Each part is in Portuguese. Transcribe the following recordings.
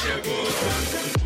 chegou.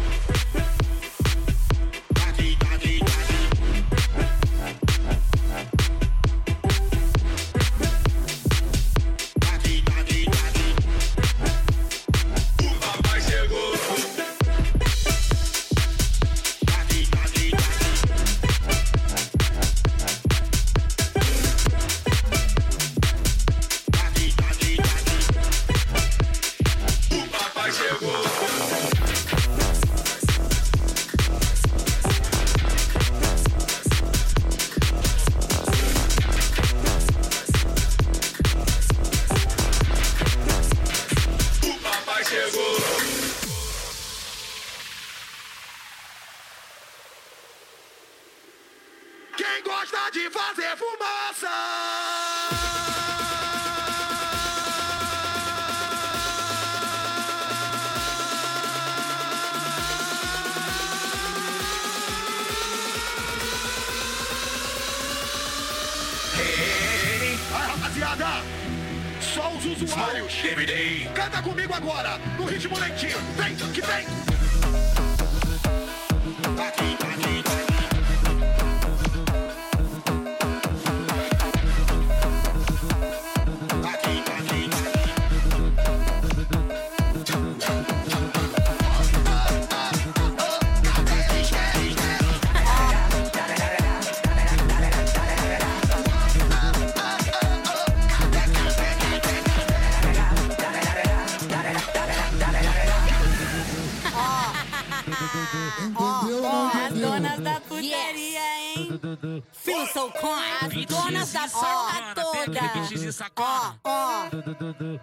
do, do.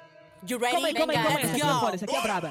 You ready? Come aí, come aí, come aí. Essa aqui é.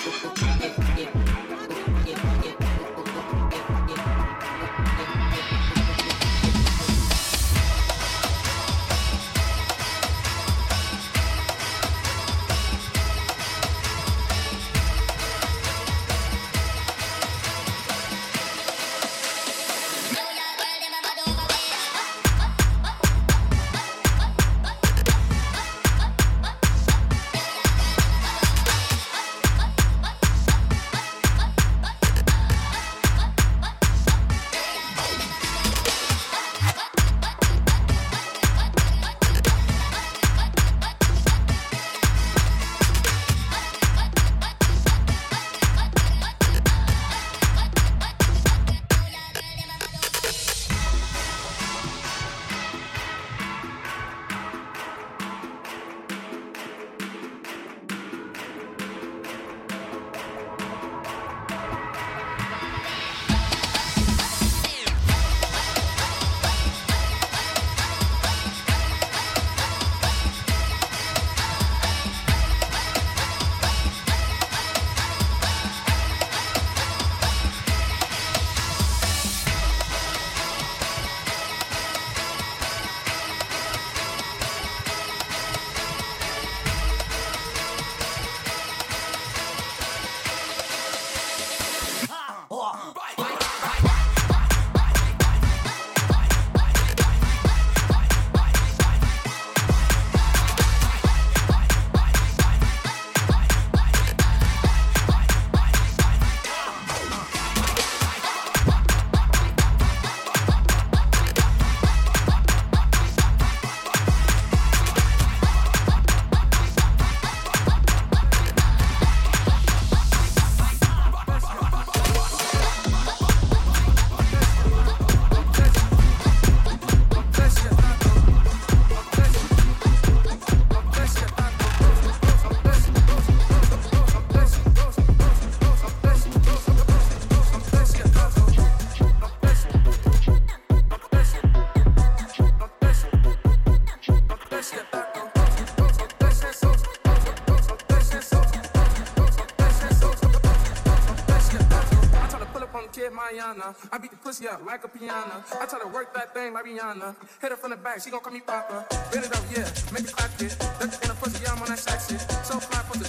Thank you. pussy up like a piano. I try to work that thing like Rihanna. Hit her from the back, she gon' call me Papa. Bend it up, yeah, make it clap it. Duck in the pussy, yeah, I'm on that sexy. shit. So fly, put the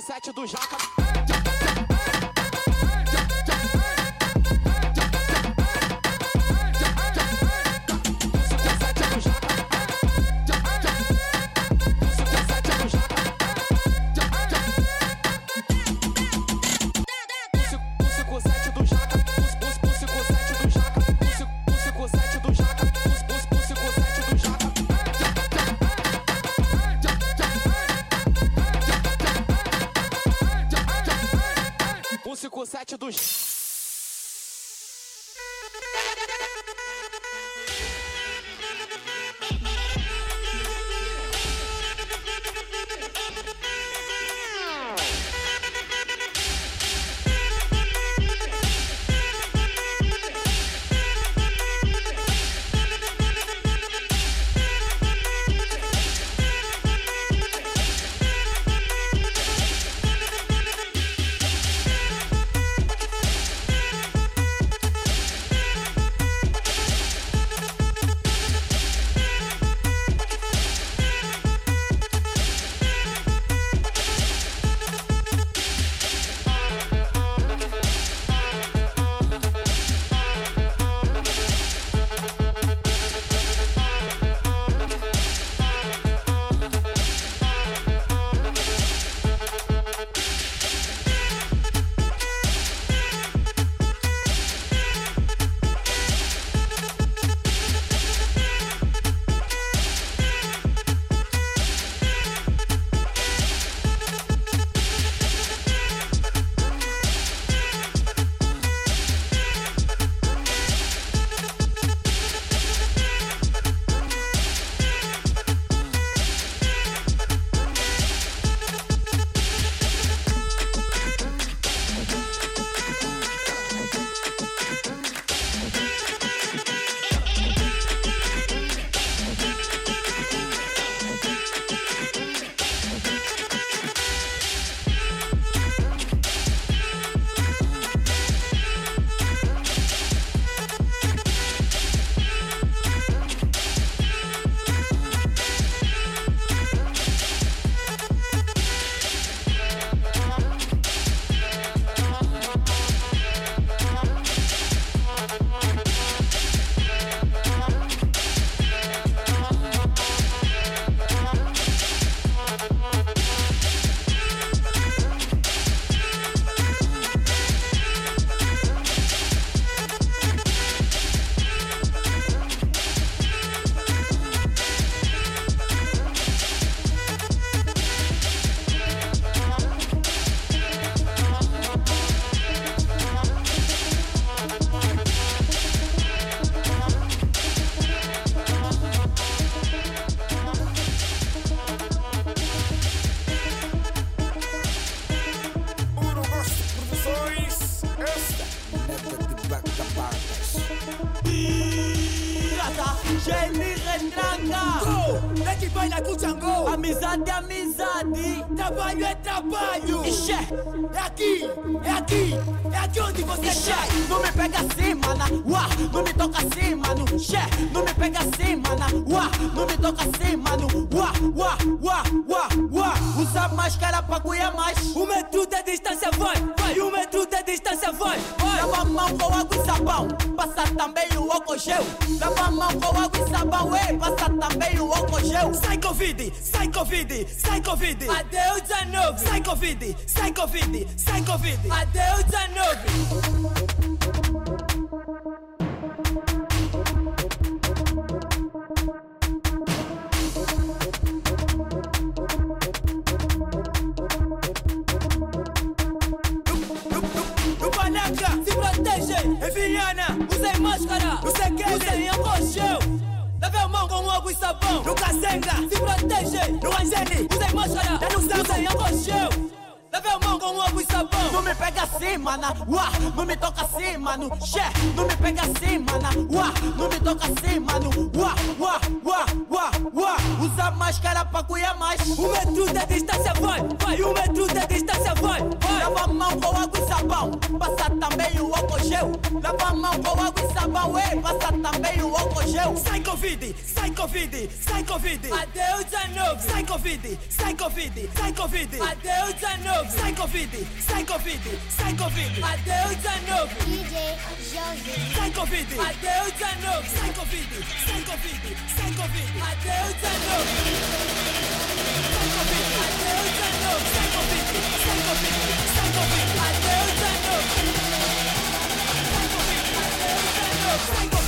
5-7 do Jaca. Também o álcool gel. Lava a mão com água e sabão, ei, passa também o álcool gel. Sai Covid, sai Covid, sai Covid. Adeus 19, Sai Covid, sai Covid, sai Covid. adeus 19. Mão com água e sabão. No Kazenga, se protege. No Angeli, usem máscara. Samba, usem álcool gel. Lave a mão com água e sabão. Não me pega assim, mana, uá, não me toca assim, mano, xé, não me pega assim, mana, uá, não me toca assim, mano, uá, uá, uá, uá, uá, usa máscara pra cuidar mais. Um metro de distância vai, vai. Um metro de distância vai, vai. Lava a mão com água e sabão, passa também o álcool gel. Lava a mão com água e sabão, ei, passa também o álcool gel. Sai Covid, sai Covid, sai Covid. Adeus 19, Sai Covid, sai Covid, sai Covid. adeus 19, novo, Psycho Vidi, Psycho Vidi, Psycho Vidi, Mateus DJ José, Psycho Vidi, Mateus é novo, Psycho Vidi, Psycho Vidi, Psycho Vidi, Mateus é novo, Psycho Vidi, Mateus é novo, Psycho Vidi, Psycho Vidi, Psycho Vidi, Mateus é novo, Psycho Vidi, Mateus é novo, Psycho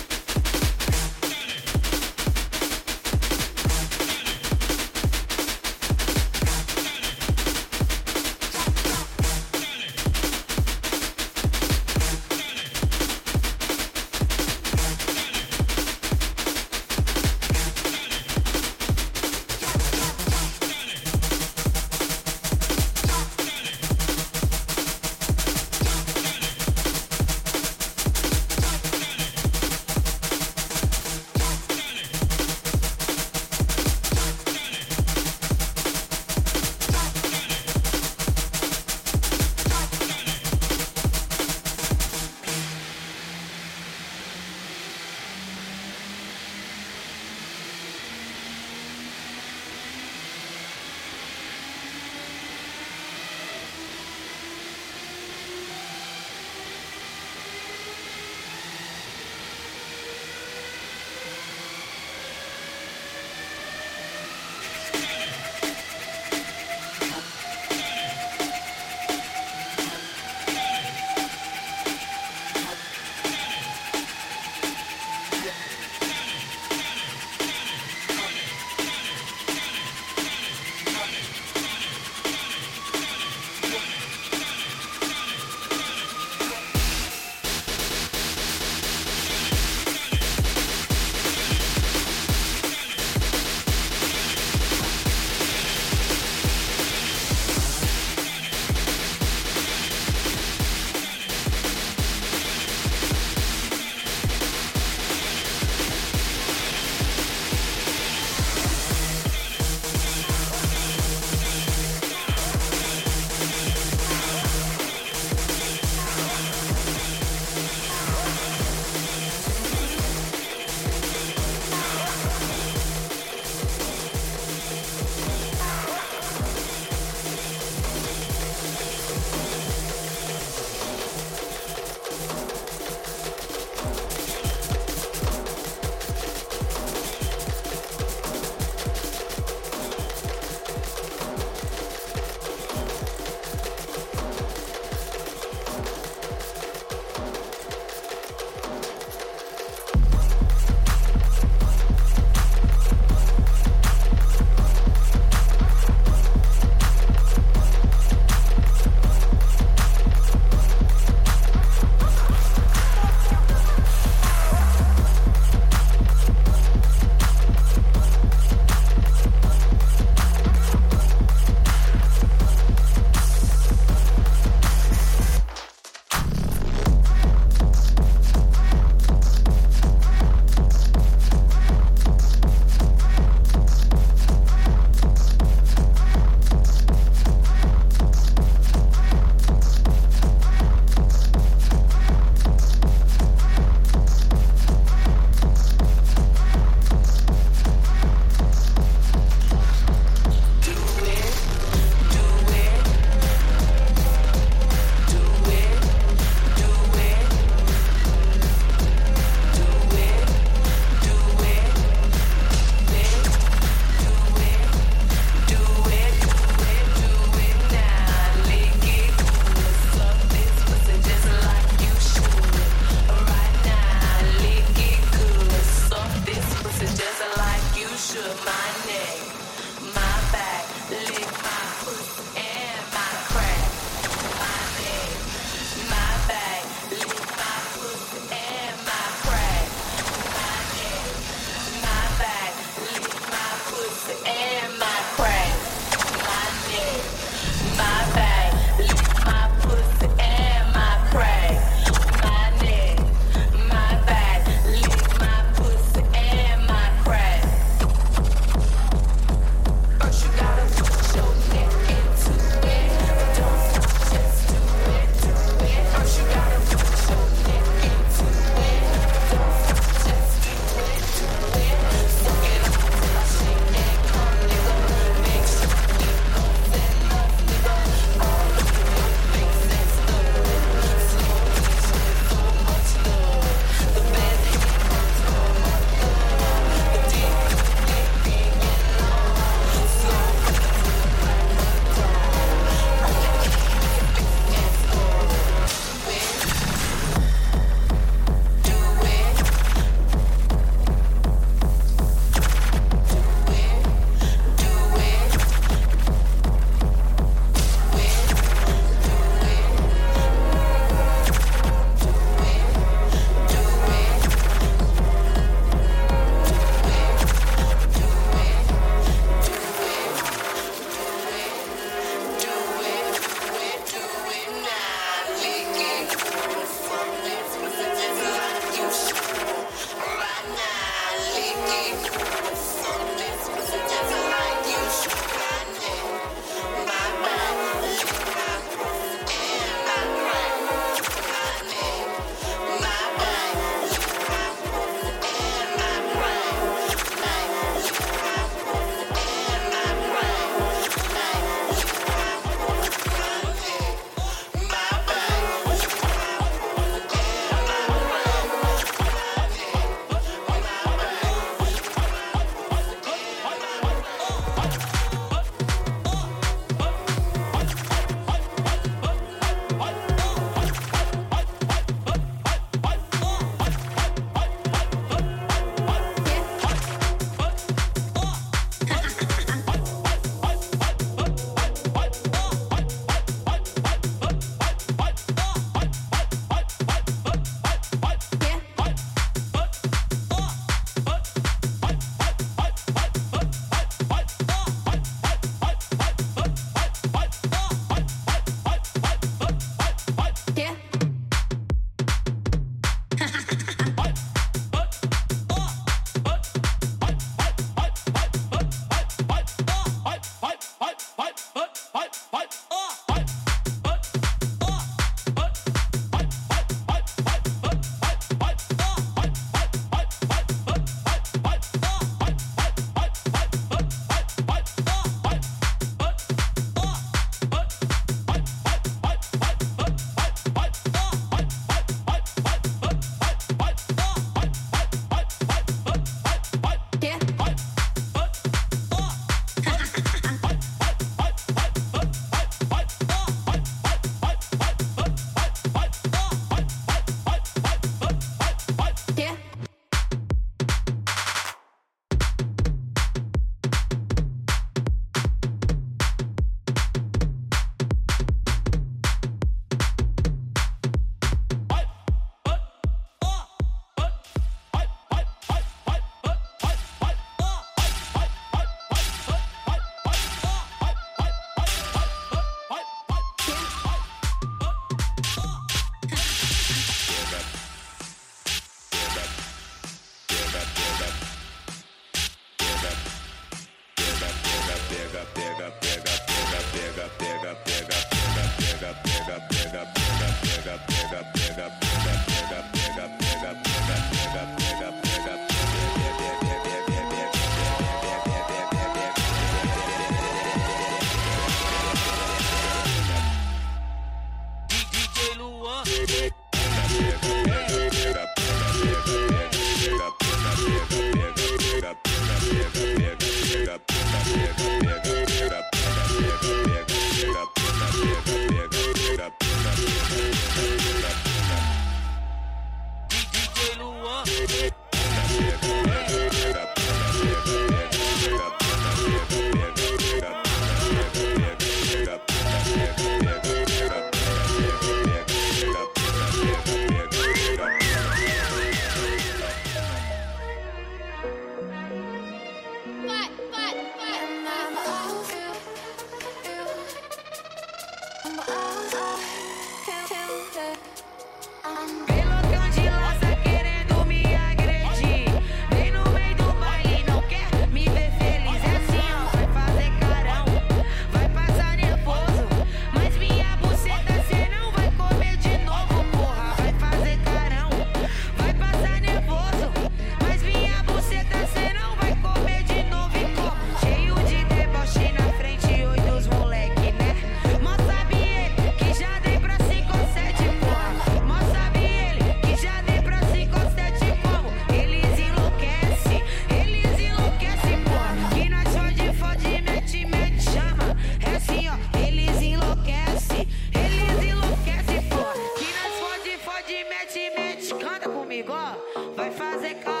music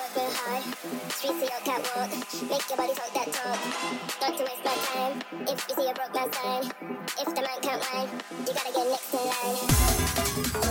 work real hard. Streets to your catwalk, make your body talk that talk. Not to waste my time. If you see a broke man sign, if the man can't whine, you gotta get next in line.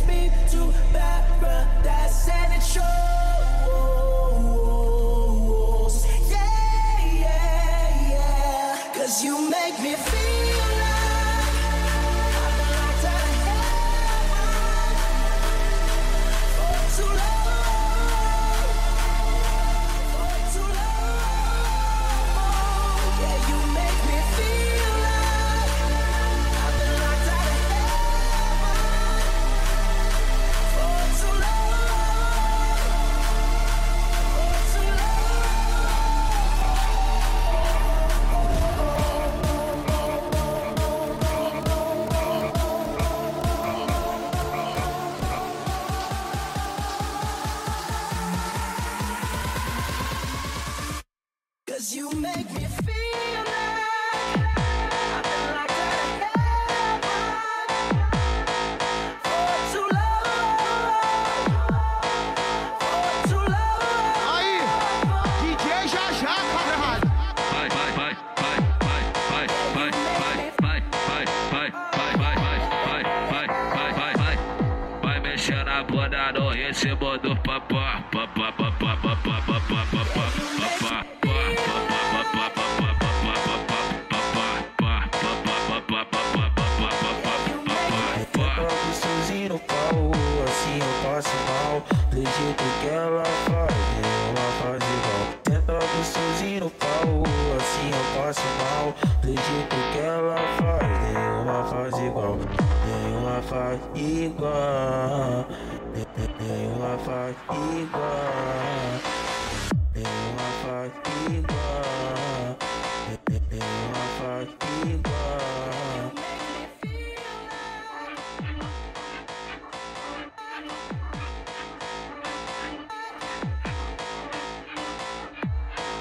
takes too bad.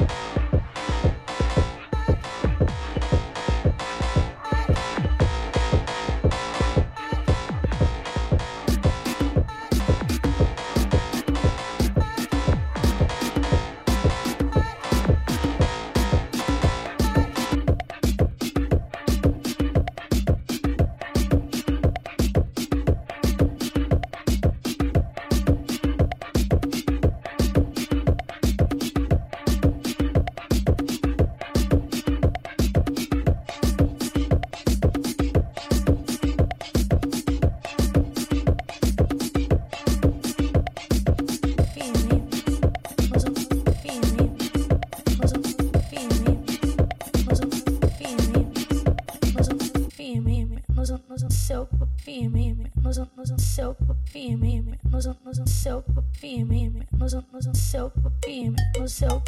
Bye. seu pime, no, no seu no seu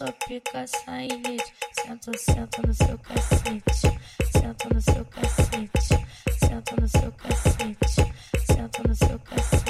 sua pica sai leite. Senta, senta no seu cacete. Senta no seu cacete. Senta no seu cacete. Senta no seu cacete.